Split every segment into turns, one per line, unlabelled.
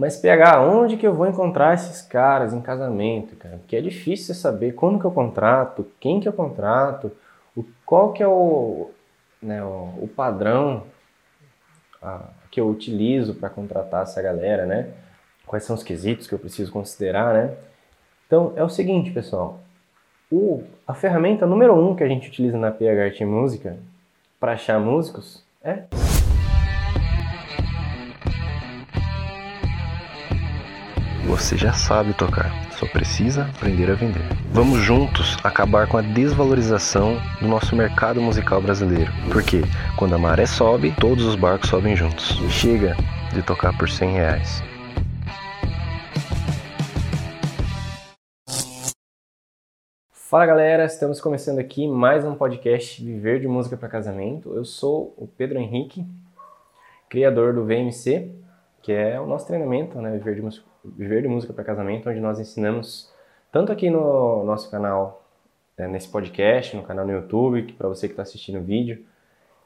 Mas PH, onde que eu vou encontrar esses caras em casamento, cara? Porque é difícil saber como que eu contrato, quem que eu contrato, o, qual que é o, né, o, o padrão a, que eu utilizo para contratar essa galera, né? Quais são os quesitos que eu preciso considerar, né? Então, é o seguinte, pessoal. O, a ferramenta número um que a gente utiliza na PH Música para achar músicos é
Você já sabe tocar, só precisa aprender a vender. Vamos juntos acabar com a desvalorização do nosso mercado musical brasileiro. Porque quando a maré sobe, todos os barcos sobem juntos. Chega de tocar por 100 reais.
Fala galera, estamos começando aqui mais um podcast Viver de Música para Casamento. Eu sou o Pedro Henrique, criador do VMC, que é o nosso treinamento, né, Viver de Música Viver de Música para Casamento, onde nós ensinamos tanto aqui no nosso canal, né, nesse podcast, no canal no YouTube, para você que está assistindo o vídeo,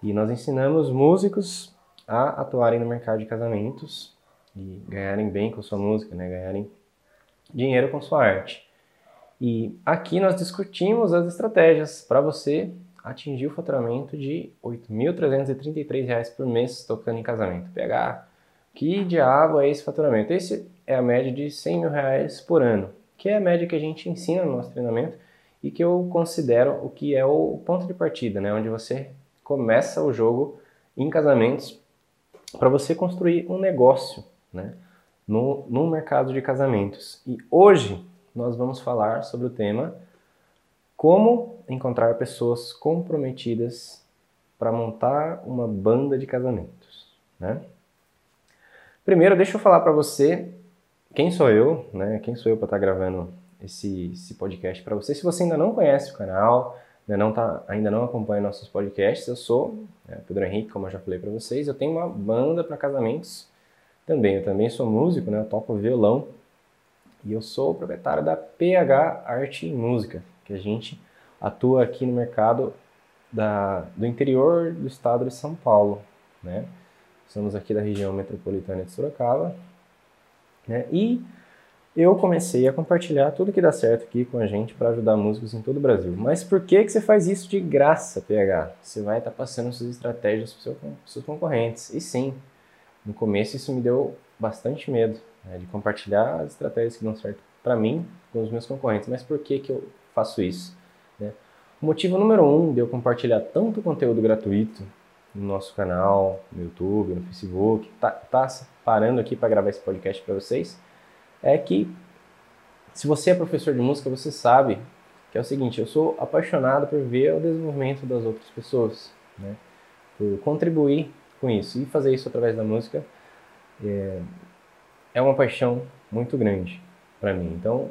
e nós ensinamos músicos a atuarem no mercado de casamentos e ganharem bem com sua música, né, ganharem dinheiro com sua arte. E aqui nós discutimos as estratégias para você atingir o faturamento de R$ 8.333 por mês tocando em casamento. PH, que diabo é esse faturamento? Esse é a média de 100 mil reais por ano, que é a média que a gente ensina no nosso treinamento e que eu considero o que é o ponto de partida, né? onde você começa o jogo em casamentos para você construir um negócio né? no, no mercado de casamentos. E hoje nós vamos falar sobre o tema como encontrar pessoas comprometidas para montar uma banda de casamentos. Né? Primeiro, deixa eu falar para você quem sou eu, né? Quem sou eu para estar tá gravando esse, esse podcast para você? Se você ainda não conhece o canal, ainda não, tá, ainda não acompanha nossos podcasts, eu sou né, Pedro Henrique, como eu já falei para vocês. Eu tenho uma banda para casamentos também. Eu também sou músico, né? Eu toco violão e eu sou o proprietário da PH Arte e Música, que a gente atua aqui no mercado da, do interior do estado de São Paulo, né? Somos aqui da região metropolitana de Sorocaba né? E eu comecei a compartilhar tudo que dá certo aqui com a gente para ajudar músicos em todo o Brasil. Mas por que, que você faz isso de graça, PH? Você vai estar tá passando suas estratégias para seu, seus concorrentes. E sim, no começo isso me deu bastante medo né, de compartilhar as estratégias que dão certo para mim com os meus concorrentes. Mas por que, que eu faço isso? Né? O motivo número um de eu compartilhar tanto conteúdo gratuito no nosso canal, no YouTube, no Facebook, tá, tá parando aqui para gravar esse podcast para vocês, é que se você é professor de música, você sabe que é o seguinte, eu sou apaixonado por ver o desenvolvimento das outras pessoas, né? por contribuir com isso e fazer isso através da música é, é uma paixão muito grande para mim. Então,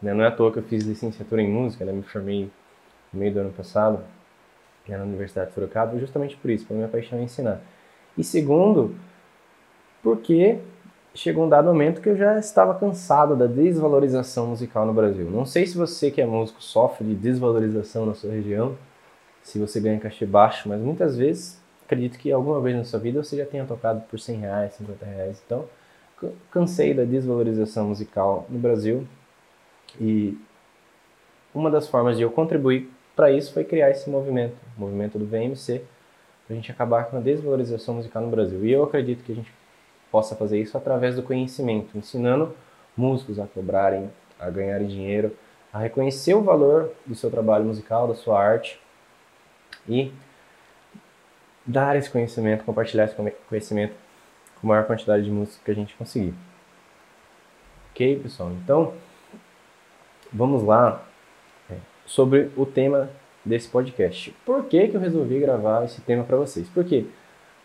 né, não é à toa que eu fiz licenciatura em música, né? me formei no meio do ano passado, na Universidade de Sorocaba, justamente por isso, pela minha paixão em ensinar. E segundo, porque chegou um dado momento que eu já estava cansado da desvalorização musical no Brasil. Não sei se você que é músico sofre de desvalorização na sua região, se você ganha cachê baixo, mas muitas vezes, acredito que alguma vez na sua vida você já tenha tocado por 100 reais, 50 reais. Então, cansei da desvalorização musical no Brasil e uma das formas de eu contribuir para isso foi criar esse movimento, o movimento do VMC, para a gente acabar com a desvalorização musical no Brasil. E eu acredito que a gente possa fazer isso através do conhecimento, ensinando músicos a cobrarem, a ganharem dinheiro, a reconhecer o valor do seu trabalho musical, da sua arte e dar esse conhecimento, compartilhar esse conhecimento com a maior quantidade de músicos que a gente conseguir. Ok, pessoal? Então, vamos lá sobre o tema desse podcast. Por que, que eu resolvi gravar esse tema para vocês? Porque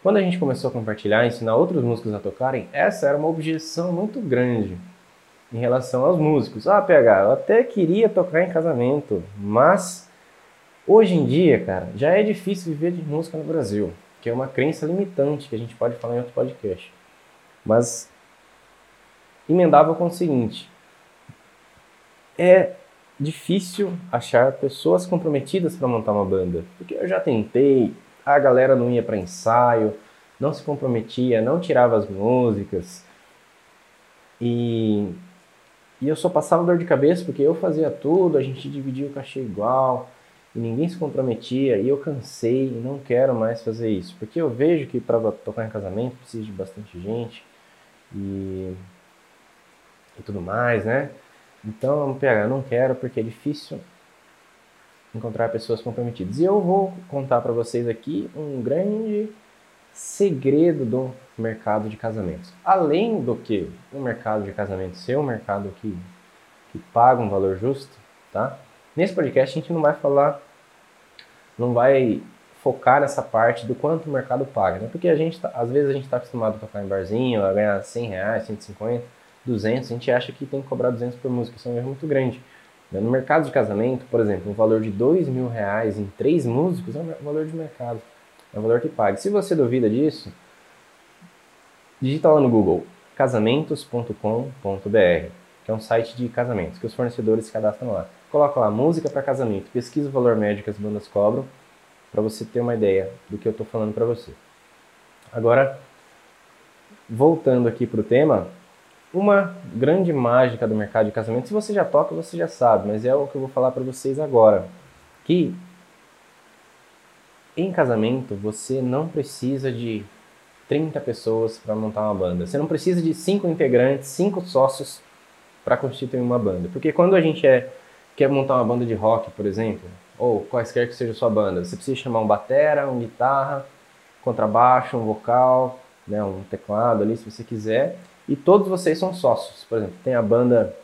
quando a gente começou a compartilhar, ensinar outros músicos a tocarem, essa era uma objeção muito grande em relação aos músicos. Ah, PH, eu até queria tocar em casamento, mas hoje em dia, cara, já é difícil viver de música no Brasil, que é uma crença limitante que a gente pode falar em outro podcast. Mas emendava com o seguinte: é difícil achar pessoas comprometidas para montar uma banda, porque eu já tentei, a galera não ia para ensaio, não se comprometia, não tirava as músicas. E, e eu só passava dor de cabeça porque eu fazia tudo, a gente dividia o cachê igual e ninguém se comprometia e eu cansei e não quero mais fazer isso. Porque eu vejo que para tocar em casamento precisa de bastante gente e, e tudo mais, né? Então, eu não quero porque é difícil encontrar pessoas comprometidas. E eu vou contar para vocês aqui um grande segredo do mercado de casamentos. Além do que o mercado de casamento ser um mercado que, que paga um valor justo, tá? Nesse podcast a gente não vai falar, não vai focar nessa parte do quanto o mercado paga, né? Porque a gente, tá, às vezes a gente está acostumado a tocar em barzinho, a ganhar 100 reais, 150, 200, a gente acha que tem que cobrar 200 por música, isso é um erro muito grande. Né? No mercado de casamento, por exemplo, um valor de 2 mil reais em três músicos é um valor de mercado, é um valor que paga. Se você duvida disso, digita lá no Google casamentos.com.br, que é um site de casamentos, que os fornecedores se cadastram lá. Coloca lá música para casamento, pesquisa o valor médio que as bandas cobram, para você ter uma ideia do que eu estou falando para você. Agora, voltando aqui para o tema, uma grande mágica do mercado de casamento, se você já toca, você já sabe, mas é o que eu vou falar para vocês agora, que em casamento você não precisa de 30 pessoas para montar uma banda. Você não precisa de cinco integrantes, cinco sócios para constituir uma banda. Porque quando a gente é, quer montar uma banda de rock, por exemplo, ou quaisquer que seja a sua banda, você precisa chamar um batera, um guitarra, contrabaixo, um vocal, né, um teclado ali, se você quiser e todos vocês são sócios. Por exemplo, tem a banda.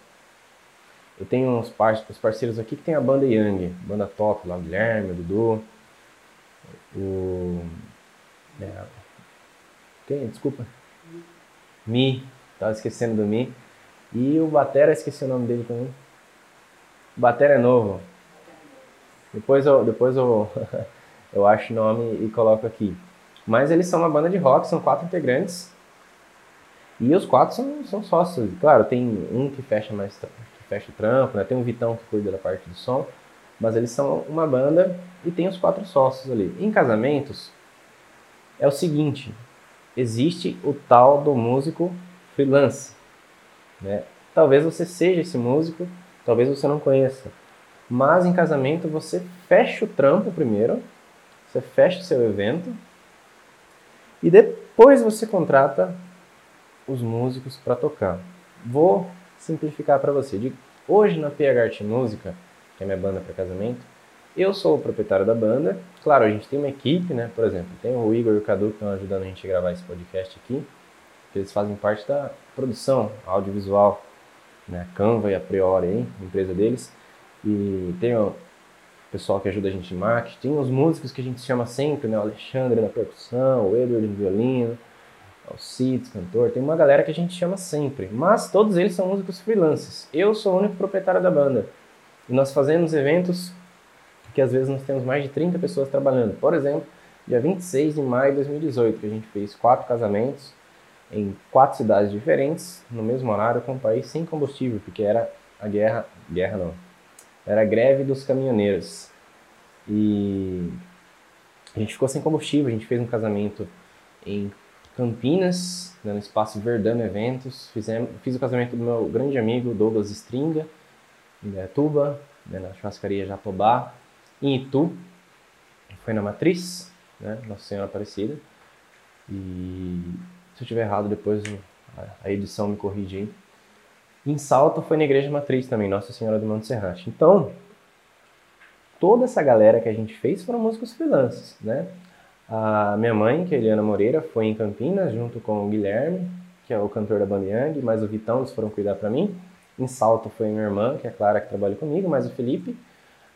Eu tenho uns parceiros aqui que tem a banda Young, banda top lá, o Guilherme, o Dudu, o. É, quem? Desculpa. Mi, tava esquecendo do Mi. E o Batera, esqueci o nome dele também. O Batera é novo. Depois eu, depois eu, eu acho o nome e coloco aqui. Mas eles são uma banda de rock, são quatro integrantes. E os quatro são, são sócios. Claro, tem um que fecha mais que fecha o trampo, né? Tem um Vitão que cuida da parte do som, mas eles são uma banda e tem os quatro sócios ali. Em casamentos é o seguinte, existe o tal do músico freelance, né? Talvez você seja esse músico, talvez você não conheça. Mas em casamento você fecha o trampo primeiro, você fecha o seu evento e depois você contrata os músicos para tocar. Vou simplificar para você. De hoje na PH Art Música, que é minha banda para casamento, eu sou o proprietário da banda. Claro, a gente tem uma equipe, né? Por exemplo, tem o Igor e o Cadu que estão ajudando a gente a gravar esse podcast aqui. Eles fazem parte da produção audiovisual, né? A Canva e a Priori, hein? empresa deles. E tem o pessoal que ajuda a gente em marketing. Tem os músicos que a gente chama sempre, né? O Alexandre na percussão, o Edward no violino, Alcides, cantor, tem uma galera que a gente chama sempre, mas todos eles são músicos freelances. Eu sou o único proprietário da banda. E nós fazemos eventos que às vezes nós temos mais de 30 pessoas trabalhando. Por exemplo, dia 26 de maio de 2018, que a gente fez quatro casamentos em quatro cidades diferentes, no mesmo horário, com o país sem combustível, porque era a guerra, guerra não, era a greve dos caminhoneiros. E a gente ficou sem combustível, a gente fez um casamento em Campinas, no espaço Verdano Eventos. Fizemos, fiz o casamento do meu grande amigo Douglas Stringa, em Tuba, né, na churrascaria Jatobá. Em Itu, foi na Matriz, né, Nossa Senhora Aparecida. E se eu estiver errado, depois a edição me corrige aí. Em Salto foi na Igreja Matriz também, Nossa Senhora do Monte Serrate. Então, toda essa galera que a gente fez foram músicos freelances, né? A minha mãe, que é Eliana Moreira, foi em Campinas junto com o Guilherme, que é o cantor da banda Yang, mas o Vitão eles foram cuidar para mim. Em Salto foi minha irmã, que é a Clara, que trabalha comigo, mas o Felipe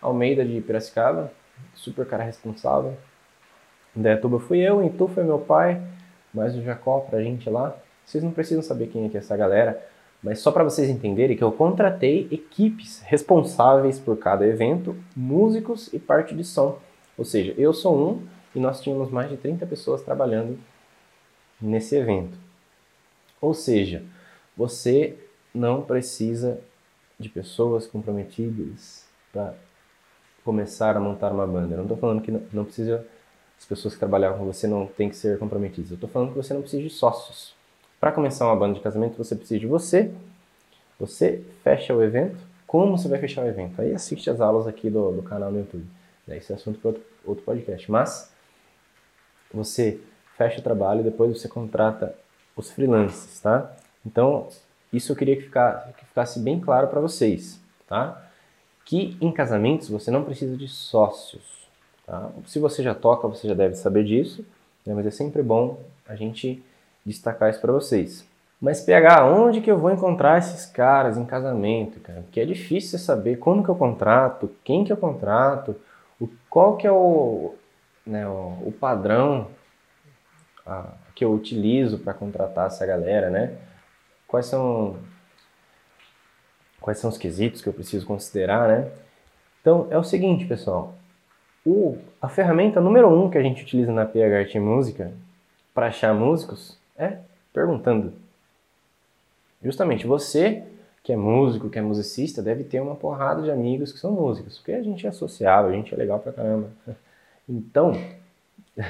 Almeida de Piracicaba, super cara responsável. Em fui eu, em Tu foi meu pai, mais o Jacó pra gente lá. Vocês não precisam saber quem é que é essa galera, mas só para vocês entenderem que eu contratei equipes responsáveis por cada evento, músicos e parte de som. Ou seja, eu sou um e nós tínhamos mais de 30 pessoas trabalhando nesse evento. Ou seja, você não precisa de pessoas comprometidas para começar a montar uma banda. Eu não estou falando que não, precisa, as pessoas que trabalham com você não têm que ser comprometidas. Eu estou falando que você não precisa de sócios Para começar uma banda de casamento, você precisa de você. Você fecha o evento. Como você vai fechar o evento? Aí assiste as aulas aqui do, do canal no YouTube. Esse é assunto para outro, outro podcast. Mas você fecha o trabalho e depois você contrata os freelancers, tá? Então, isso eu queria que, ficar, que ficasse bem claro para vocês, tá? Que em casamentos você não precisa de sócios, tá? Se você já toca, você já deve saber disso, né? mas é sempre bom a gente destacar isso para vocês. Mas PH, onde que eu vou encontrar esses caras em casamento, cara? Porque é difícil saber como que eu contrato, quem que eu contrato, o, qual que é o, né, o, o padrão a, que eu utilizo para contratar essa galera, né? Quais são quais são os quesitos que eu preciso considerar, né? Então é o seguinte, pessoal. O, a ferramenta número um que a gente utiliza na PHRT Música para achar músicos é perguntando. Justamente você que é músico, que é musicista, deve ter uma porrada de amigos que são músicos, porque a gente é sociável, a gente é legal pra caramba. Então,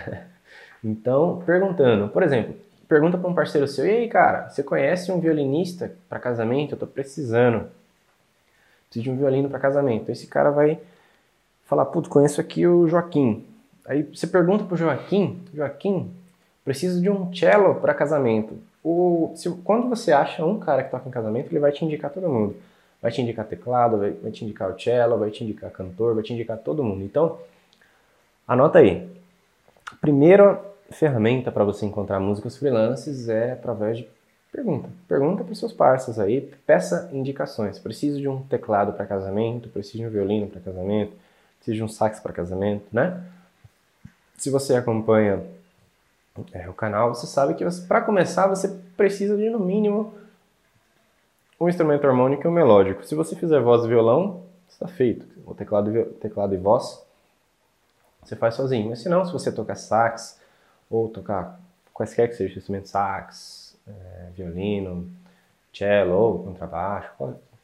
então perguntando, por exemplo, pergunta para um parceiro seu, e aí, cara, você conhece um violinista para casamento? Eu tô precisando. Preciso de um violino para casamento. Esse cara vai falar, putz, conheço aqui o Joaquim. Aí você pergunta pro Joaquim, Joaquim, preciso de um cello para casamento. O, se, quando você acha um cara que toca em casamento, ele vai te indicar todo mundo. Vai te indicar teclado, vai, vai te indicar o cello, vai te indicar cantor, vai te indicar todo mundo. Então, anota aí. Primeira ferramenta para você encontrar músicos freelances é através de pergunta. Pergunta para seus parceiros aí, peça indicações. Preciso de um teclado para casamento, preciso de um violino para casamento, preciso de um sax para casamento, né? Se você acompanha é, o canal, você sabe que para começar você precisa de no mínimo um instrumento harmônico e um melódico. Se você fizer voz e violão, está feito. O teclado, teclado e voz você faz sozinho. Mas se não, se você tocar sax ou tocar quaisquer que seja instrumento sax, é, violino, cello ou contrabaixo,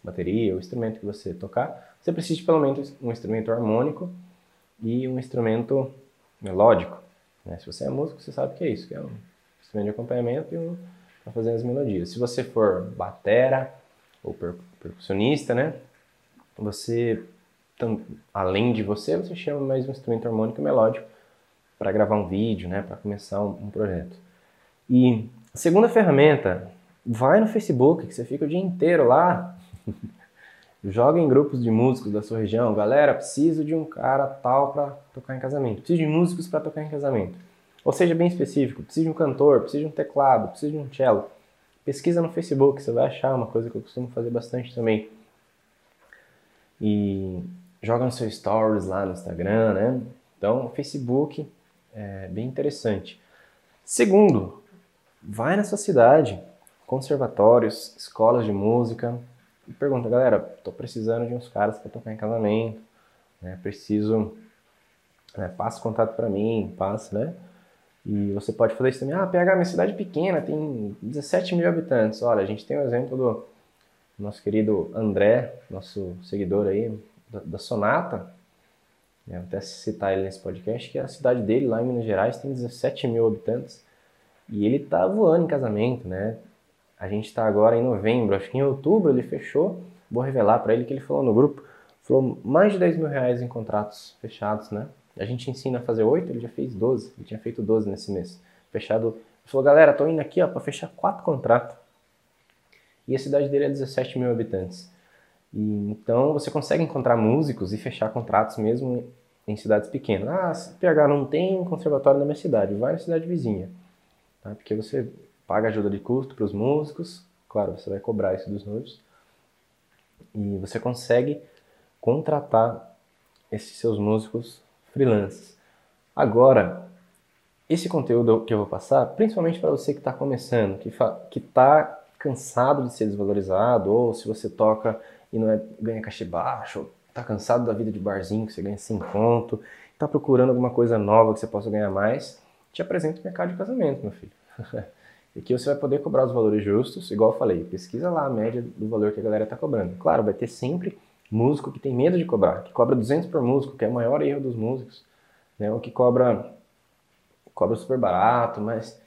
bateria, o instrumento que você tocar, você precisa de pelo menos um instrumento harmônico e um instrumento melódico. Né? Se você é músico, você sabe o que é isso, que é um instrumento de acompanhamento e um para fazer as melodias. Se você for batera ou per percussionista, né? Você, além de você, você chama mais um instrumento harmônico melódico para gravar um vídeo, né? Para começar um, um projeto. E a segunda ferramenta, vai no Facebook, que você fica o dia inteiro lá. Joga em grupos de músicos da sua região. Galera, preciso de um cara tal para tocar em casamento. Preciso de músicos para tocar em casamento. Ou seja, bem específico. Preciso de um cantor, preciso de um teclado, preciso de um cello. Pesquisa no Facebook, você vai achar uma coisa que eu costumo fazer bastante também. E joga no seu stories lá no Instagram, né? Então, o Facebook é bem interessante. Segundo, vai na sua cidade, conservatórios, escolas de música, e pergunta, galera, tô precisando de uns caras para tocar em casamento, né? Preciso, né? passa contato para mim, passa, né? E você pode fazer isso também. Ah, PH, minha cidade é pequena, tem 17 mil habitantes. Olha, a gente tem o exemplo do nosso querido André, nosso seguidor aí, da, da Sonata. Né? até citar ele nesse podcast, que a cidade dele, lá em Minas Gerais, tem 17 mil habitantes. E ele tá voando em casamento, né? A gente está agora em novembro, acho que em outubro ele fechou. Vou revelar para ele que ele falou no grupo. Falou mais de 10 mil reais em contratos fechados, né? A gente ensina a fazer 8, ele já fez 12. Ele tinha feito 12 nesse mês. Fechado. Ele falou, galera, tô indo aqui ó, para fechar quatro contratos. E a cidade dele é 17 mil habitantes. E, então você consegue encontrar músicos e fechar contratos mesmo em cidades pequenas. Ah, PH não tem conservatório na minha cidade, vai na cidade vizinha. Tá? Porque você paga ajuda de custo para os músicos, claro, você vai cobrar isso dos noivos, e você consegue contratar esses seus músicos freelancers. Agora, esse conteúdo que eu vou passar, principalmente para você que está começando, que está cansado de ser desvalorizado, ou se você toca e não é, ganha cachê baixo, está cansado da vida de barzinho que você ganha sem conto, está procurando alguma coisa nova que você possa ganhar mais, te apresento o mercado de casamento, meu filho. E aqui você vai poder cobrar os valores justos, igual eu falei, pesquisa lá a média do valor que a galera está cobrando. Claro, vai ter sempre músico que tem medo de cobrar, que cobra 200 por músico, que é o maior erro dos músicos, né? Ou que cobra cobra super barato, mas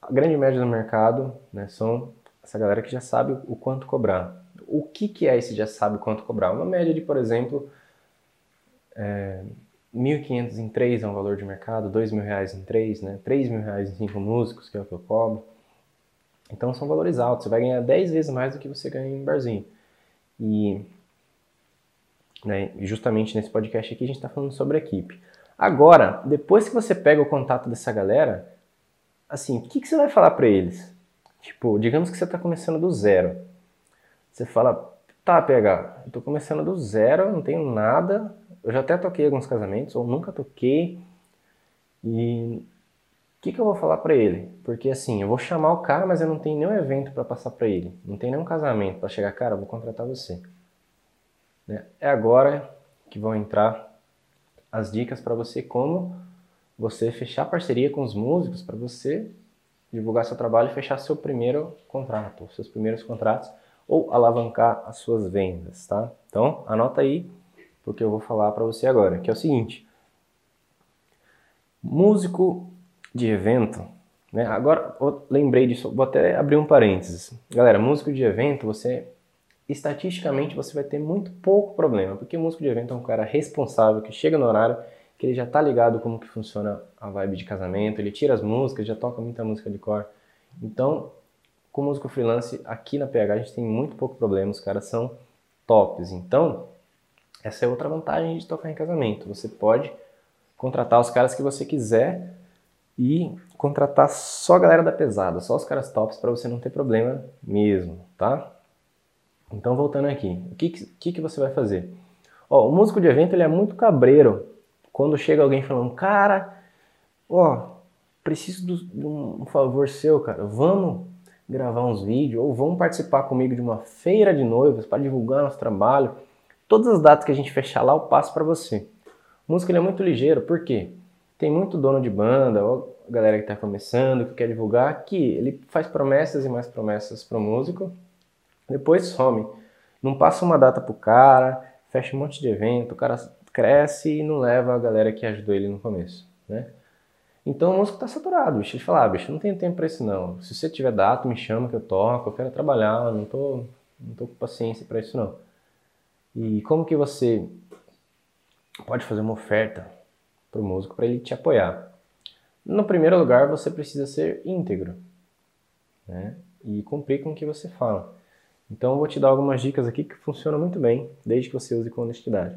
a grande média do mercado né, são essa galera que já sabe o quanto cobrar. O que, que é esse já sabe quanto cobrar? Uma média de, por exemplo, é, 1.500 em 3 é um valor de mercado, 2 mil reais em 3, né? 3 mil reais em 5 músicos, que é o que eu cobro. Então são valores altos, você vai ganhar 10 vezes mais do que você ganha em barzinho. E né, justamente nesse podcast aqui a gente está falando sobre equipe. Agora, depois que você pega o contato dessa galera, assim, o que, que você vai falar para eles? Tipo, digamos que você está começando do zero. Você fala, tá, PH, eu tô começando do zero, não tenho nada, eu já até toquei alguns casamentos, ou nunca toquei, e o que, que eu vou falar para ele? Porque assim, eu vou chamar o cara, mas eu não tenho nenhum evento para passar para ele, não tem nenhum casamento para chegar, cara, eu vou contratar você. Né? É agora que vão entrar as dicas para você como você fechar parceria com os músicos para você divulgar seu trabalho e fechar seu primeiro contrato, seus primeiros contratos ou alavancar as suas vendas, tá? Então, anota aí porque eu vou falar para você agora, que é o seguinte: músico de evento, né? Agora lembrei disso, vou até abrir um parênteses. Galera, músico de evento, você estatisticamente você vai ter muito pouco problema, porque músico de evento é um cara responsável que chega no horário, que ele já tá ligado como que funciona a vibe de casamento, ele tira as músicas, já toca muita música de cor. Então, com músico freelance, aqui na PH a gente tem muito pouco problema, os caras são tops. Então, essa é outra vantagem de tocar em casamento. Você pode contratar os caras que você quiser e contratar só a galera da pesada, só os caras tops para você não ter problema mesmo, tá? Então voltando aqui, o que, que, que você vai fazer? Ó, o músico de evento ele é muito cabreiro quando chega alguém falando, cara, ó, preciso de um favor seu, cara, vamos gravar uns vídeos ou vão participar comigo de uma feira de noivos para divulgar nosso trabalho. Todas as datas que a gente fechar lá, eu passo para você. Ele é muito ligeiro, por quê? Tem muito dono de banda, ou galera que está começando, que quer divulgar, que ele faz promessas e mais promessas para o músico, depois some. Não passa uma data pro cara, fecha um monte de evento, o cara cresce e não leva a galera que ajudou ele no começo, né? Então o músico está saturado, bicho. Ele fala, ah, bicho, não tenho tempo para isso não. Se você tiver data, me chama que eu toco, eu quero trabalhar, não tô, não tô com paciência para isso não. E como que você pode fazer uma oferta para o músico para ele te apoiar? No primeiro lugar, você precisa ser íntegro né? e cumprir com o que você fala. Então, eu vou te dar algumas dicas aqui que funcionam muito bem, desde que você use com honestidade.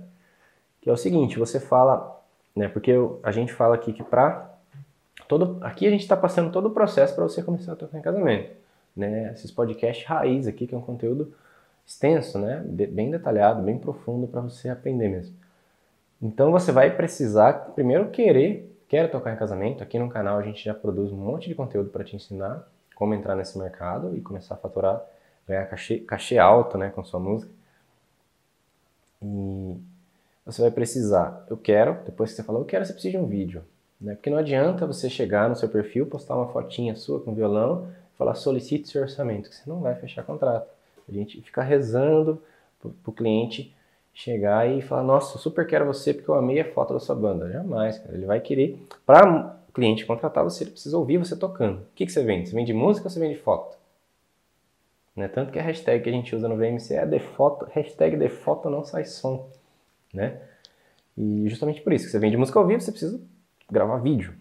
Que é o seguinte: você fala, né? Porque a gente fala aqui que para todo aqui a gente está passando todo o processo para você começar a tocar em casamento, né? Esses podcasts raiz aqui que é um conteúdo extenso, né? bem detalhado, bem profundo para você aprender mesmo. Então você vai precisar primeiro querer, quer tocar em casamento. Aqui no canal a gente já produz um monte de conteúdo para te ensinar como entrar nesse mercado e começar a faturar, ganhar cachê, cachê alto, né, com sua música. E você vai precisar, eu quero, depois que você falou, eu quero, você precisa de um vídeo. Né? Porque não adianta você chegar no seu perfil, postar uma fotinha sua com violão, falar solicite seu orçamento, que você não vai fechar contrato. A gente fica rezando para o cliente chegar e falar: Nossa, super quero você porque eu amei a foto da sua banda. Jamais, cara. Ele vai querer. Para o cliente contratar você, ele precisa ouvir você tocando. O que, que você vende? Você vende música ou você vende foto? Né? Tanto que a hashtag que a gente usa no VMC é de foto, hashtag de foto não sai som. Né? E justamente por isso que você vende música ao vivo, você precisa gravar vídeo.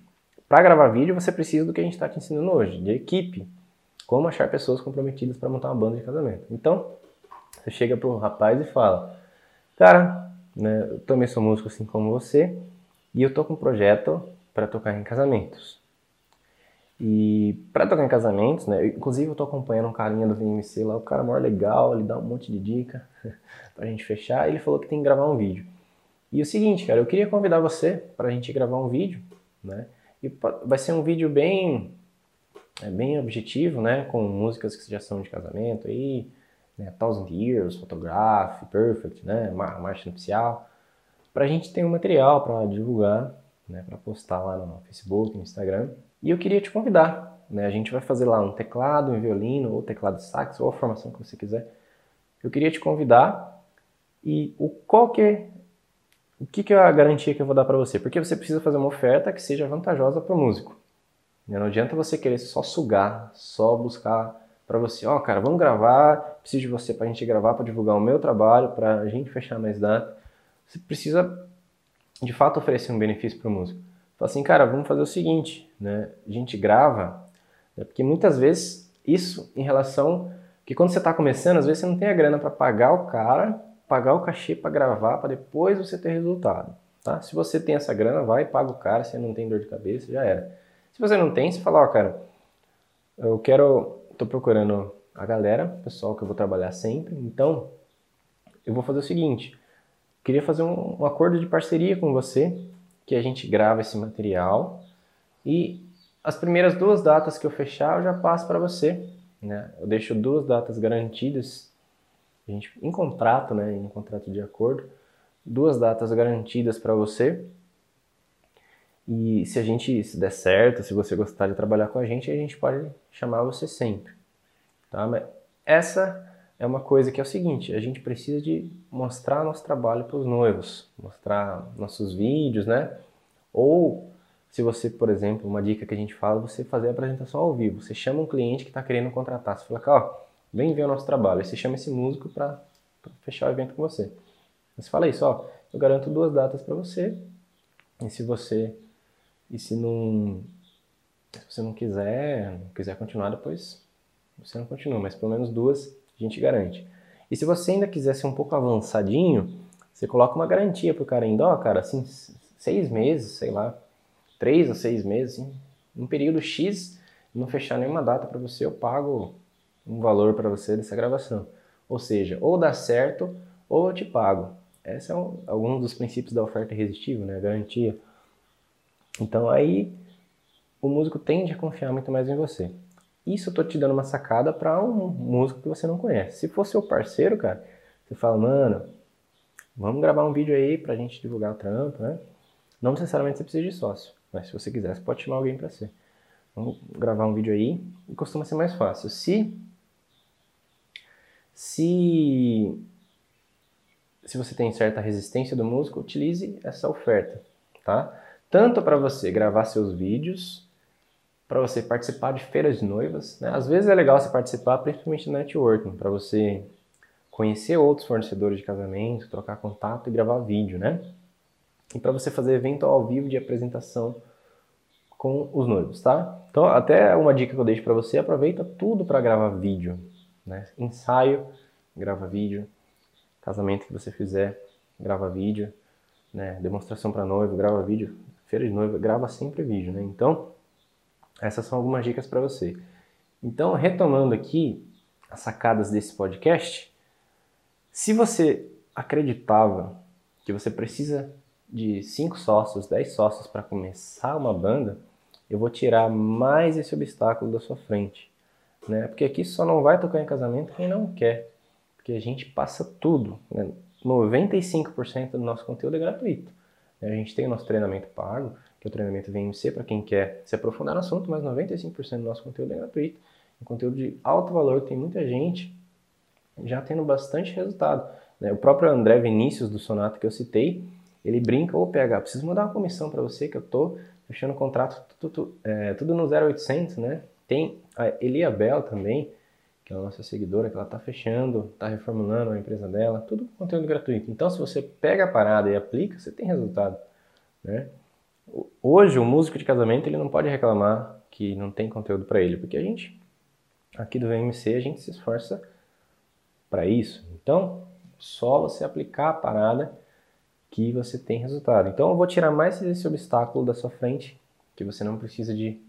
Para gravar vídeo, você precisa do que a gente está te ensinando hoje, de equipe. Como achar pessoas comprometidas para montar uma banda de casamento. Então, você chega pro rapaz e fala: Cara, né, eu também sou músico assim como você, e eu tô com um projeto para tocar em casamentos. E para tocar em casamentos, né, inclusive eu tô acompanhando um carinha do VMC lá, o cara é maior legal, ele dá um monte de dica pra gente fechar, ele falou que tem que gravar um vídeo. E o seguinte, cara, eu queria convidar você pra gente gravar um vídeo, né? E vai ser um vídeo bem é bem objetivo, né? Com músicas que já são de casamento aí, né? Thousand Years, Photograph, Perfect, né? Marcha Nupcial, para a gente ter um material para divulgar, né? Para postar lá no Facebook, no Instagram. E eu queria te convidar, né? A gente vai fazer lá um teclado, um violino, ou teclado sax, ou a formação que você quiser. Eu queria te convidar e o qual que é, o que, que é a garantia que eu vou dar para você? Porque você precisa fazer uma oferta que seja vantajosa para o músico. Né? Não adianta você querer só sugar, só buscar para você, ó, oh, cara, vamos gravar, preciso de você para a gente gravar, para divulgar o meu trabalho, para a gente fechar mais data. Você precisa, de fato, oferecer um benefício para o músico. Fala assim, cara, vamos fazer o seguinte, né? A gente grava, né? porque muitas vezes isso em relação que quando você está começando, às vezes você não tem a grana para pagar o cara, pagar o cachê para gravar, para depois você ter resultado. Tá? Se você tem essa grana, vai paga o cara, você não tem dor de cabeça, já era. Se você não tem, você fala, ó, cara, eu quero, tô procurando a galera, pessoal que eu vou trabalhar sempre, então eu vou fazer o seguinte, queria fazer um, um acordo de parceria com você, que a gente grava esse material e as primeiras duas datas que eu fechar eu já passo para você, né? Eu deixo duas datas garantidas, a gente em contrato, né, em contrato de acordo, duas datas garantidas para você. E se a gente se der certo, se você gostar de trabalhar com a gente, a gente pode chamar você sempre, tá? Mas essa é uma coisa que é o seguinte, a gente precisa de mostrar nosso trabalho para os noivos, mostrar nossos vídeos, né? Ou se você, por exemplo, uma dica que a gente fala, você fazer a apresentação ao vivo. Você chama um cliente que está querendo contratar, você fala, ó, vem ver o nosso trabalho. Você chama esse músico para fechar o evento com você. Você fala isso, ó, eu garanto duas datas para você. E se você e se não se você não quiser, não quiser continuar depois, você não continua, mas pelo menos duas a gente garante. E se você ainda quiser ser um pouco avançadinho, você coloca uma garantia pro cara ainda, ó, cara, assim, seis meses, sei lá, três a seis meses, assim, um período X, não fechar nenhuma data para você, eu pago um valor para você dessa gravação. Ou seja, ou dá certo, ou eu te pago. Esse é um, algum dos princípios da oferta irresistível, né? Garantia. Então aí o músico tende a confiar muito mais em você. Isso eu tô te dando uma sacada para um músico que você não conhece. Se for seu parceiro, cara, você fala, mano, vamos gravar um vídeo aí pra gente divulgar o trampo, né? Não necessariamente você precisa de sócio, mas se você quiser, você pode chamar alguém para ser. Vamos gravar um vídeo aí e costuma ser mais fácil. Se se se você tem certa resistência do músico, utilize essa oferta, tá? Tanto para você gravar seus vídeos, para você participar de feiras de noivas, né? Às vezes é legal você participar, principalmente no networking, para você conhecer outros fornecedores de casamento, trocar contato e gravar vídeo, né? E para você fazer evento ao vivo de apresentação com os noivos, tá? Então, até uma dica que eu deixo para você, aproveita tudo para gravar vídeo, né? Ensaio, grava vídeo, casamento que você fizer, grava vídeo, né? Demonstração para noivo, grava vídeo, feira de noiva, grava sempre vídeo, né? Então, essas são algumas dicas para você. Então, retomando aqui as sacadas desse podcast, se você acreditava que você precisa de 5 sócios, 10 sócios para começar uma banda, eu vou tirar mais esse obstáculo da sua frente. Né? Porque aqui só não vai tocar em casamento quem não quer. Porque a gente passa tudo. Né? 95% do nosso conteúdo é gratuito. A gente tem o nosso treinamento pago, que é o treinamento VMC para quem quer se aprofundar no assunto, mas 95% do nosso conteúdo é gratuito. Um conteúdo de alto valor, tem muita gente já tendo bastante resultado. Né? O próprio André Vinícius do Sonata que eu citei, ele brinca, ô PH, preciso mandar uma comissão para você que eu tô fechando o contrato tudo, tudo, é, tudo no 0800, né? Tem a Elia Bell também, que é a nossa seguidora, que ela tá fechando, tá reformulando a empresa dela, tudo conteúdo gratuito. Então, se você pega a parada e aplica, você tem resultado, né? Hoje, o músico de casamento, ele não pode reclamar que não tem conteúdo para ele, porque a gente, aqui do VMC, a gente se esforça para isso. Então, só você aplicar a parada que você tem resultado. Então eu vou tirar mais esse obstáculo da sua frente, que você não precisa de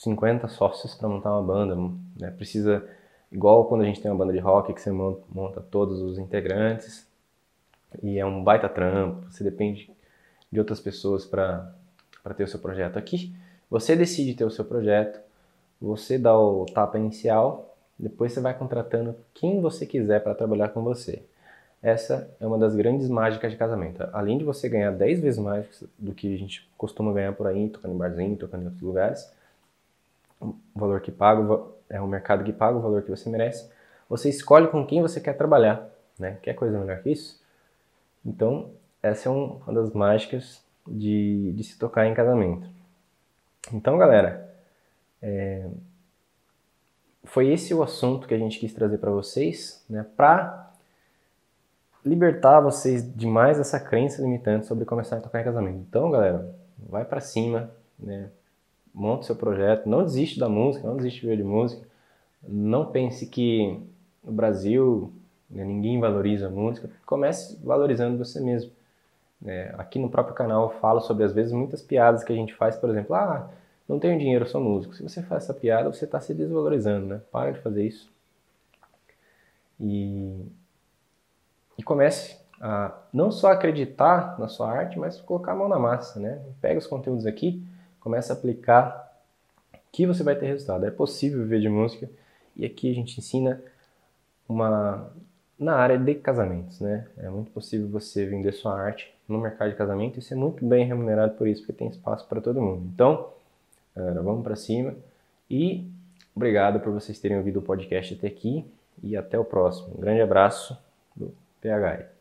50 sócios para montar uma banda, né? Precisa igual quando a gente tem uma banda de rock que você monta, todos os integrantes e é um baita trampo, você depende de outras pessoas para para ter o seu projeto aqui. Você decide ter o seu projeto, você dá o tapa inicial, depois você vai contratando quem você quiser para trabalhar com você. Essa é uma das grandes mágicas de casamento. Além de você ganhar 10 vezes mais do que a gente costuma ganhar por aí, tocando em barzinho, tocando em outros lugares, o valor que paga é o mercado que paga o valor que você merece. Você escolhe com quem você quer trabalhar, né? Quer coisa melhor que isso? Então, essa é uma das mágicas de, de se tocar em casamento. Então, galera, É, foi esse o assunto que a gente quis trazer para vocês, né, para libertar vocês de mais essa crença limitante sobre começar a tocar em casamento. Então, galera, vai para cima, né, monte seu projeto, não desiste da música, não desiste de ver de música, não pense que no Brasil né, ninguém valoriza a música, comece valorizando você mesmo. É, aqui no próprio canal eu falo sobre, às vezes, muitas piadas que a gente faz, por exemplo, ah, não tenho dinheiro, sou músico. Se você faz essa piada, você está se desvalorizando, né? Para de fazer isso. E, e comece a não só acreditar na sua arte, mas colocar a mão na massa, né? Pega os conteúdos aqui, começa a aplicar, que você vai ter resultado. É possível viver de música e aqui a gente ensina uma na área de casamentos, né? É muito possível você vender sua arte no mercado de casamento e ser muito bem remunerado por isso, porque tem espaço para todo mundo. Então, galera, vamos para cima e obrigado por vocês terem ouvido o podcast até aqui e até o próximo. Um grande abraço do PHI.